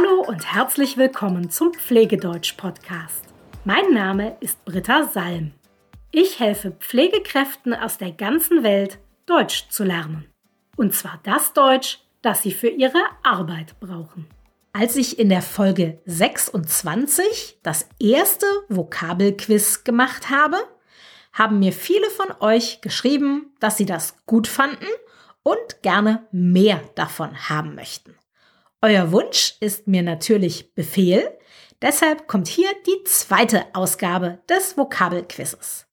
Hallo und herzlich willkommen zum Pflegedeutsch-Podcast. Mein Name ist Britta Salm. Ich helfe Pflegekräften aus der ganzen Welt, Deutsch zu lernen. Und zwar das Deutsch, das sie für ihre Arbeit brauchen. Als ich in der Folge 26 das erste Vokabelquiz gemacht habe, haben mir viele von euch geschrieben, dass sie das gut fanden und gerne mehr davon haben möchten. Euer Wunsch ist mir natürlich Befehl, deshalb kommt hier die zweite Ausgabe des Vokabelquizzes.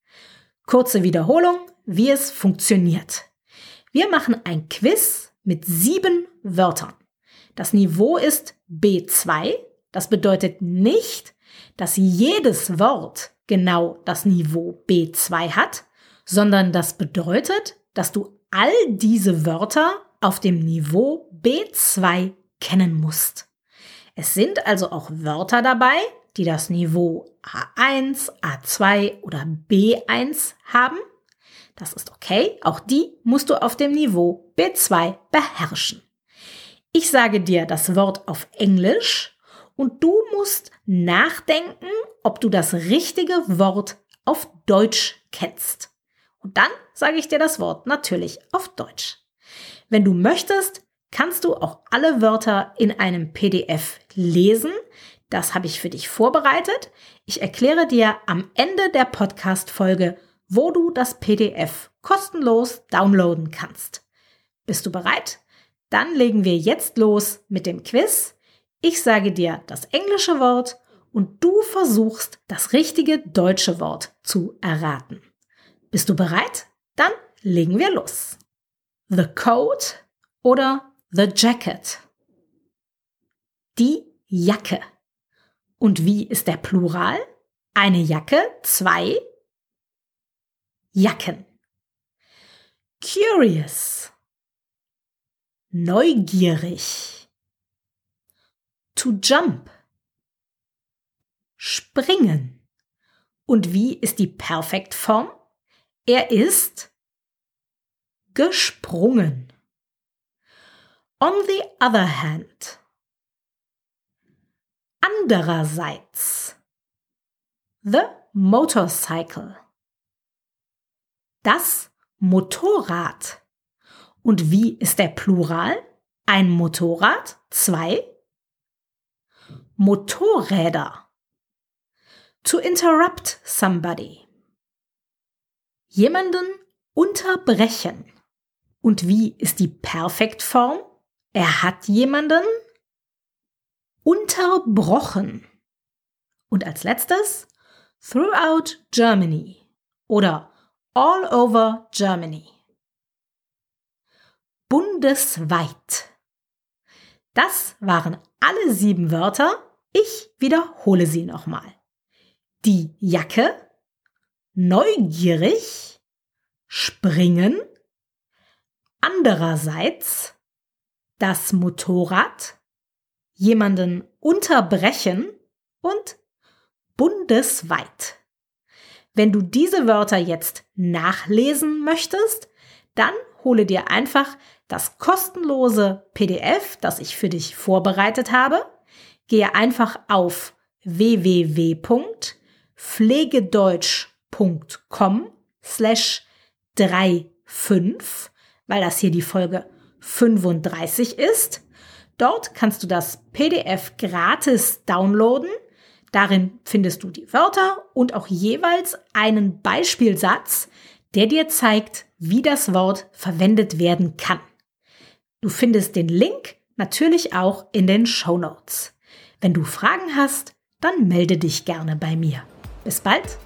Kurze Wiederholung, wie es funktioniert. Wir machen ein Quiz mit sieben Wörtern. Das Niveau ist B2. Das bedeutet nicht, dass jedes Wort genau das Niveau B2 hat, sondern das bedeutet, dass du all diese Wörter auf dem Niveau B2 kennen musst. Es sind also auch Wörter dabei, die das Niveau A1, A2 oder B1 haben. Das ist okay. Auch die musst du auf dem Niveau B2 beherrschen. Ich sage dir das Wort auf Englisch und du musst nachdenken, ob du das richtige Wort auf Deutsch kennst. Und dann sage ich dir das Wort natürlich auf Deutsch. Wenn du möchtest, kannst du auch alle Wörter in einem PDF lesen. Das habe ich für dich vorbereitet. Ich erkläre dir am Ende der Podcast-Folge, wo du das PDF kostenlos downloaden kannst. Bist du bereit? Dann legen wir jetzt los mit dem Quiz. Ich sage dir das englische Wort und du versuchst das richtige deutsche Wort zu erraten. Bist du bereit? Dann legen wir los. The coat oder the jacket. Die Jacke. Und wie ist der Plural? Eine Jacke, zwei Jacken. Curious. Neugierig. To jump. Springen. Und wie ist die Perfektform? Er ist gesprungen. On the other hand. Andererseits. The motorcycle. Das Motorrad. Und wie ist der Plural? Ein Motorrad, zwei Motorräder. To interrupt somebody. Jemanden unterbrechen. Und wie ist die Perfektform? Er hat jemanden unterbrochen. Und als letztes throughout Germany oder all over Germany. Bundesweit. Das waren alle sieben Wörter. Ich wiederhole sie nochmal. Die Jacke, neugierig, springen, andererseits, das Motorrad, jemanden unterbrechen und bundesweit. Wenn du diese Wörter jetzt nachlesen möchtest, dann hole dir einfach das kostenlose PDF, das ich für dich vorbereitet habe. Gehe einfach auf www.pflegedeutsch.com slash 35, weil das hier die Folge 35 ist. Dort kannst du das PDF gratis downloaden. Darin findest du die Wörter und auch jeweils einen Beispielsatz, der dir zeigt, wie das Wort verwendet werden kann. Du findest den Link natürlich auch in den Show Notes. Wenn du Fragen hast, dann melde dich gerne bei mir. Bis bald!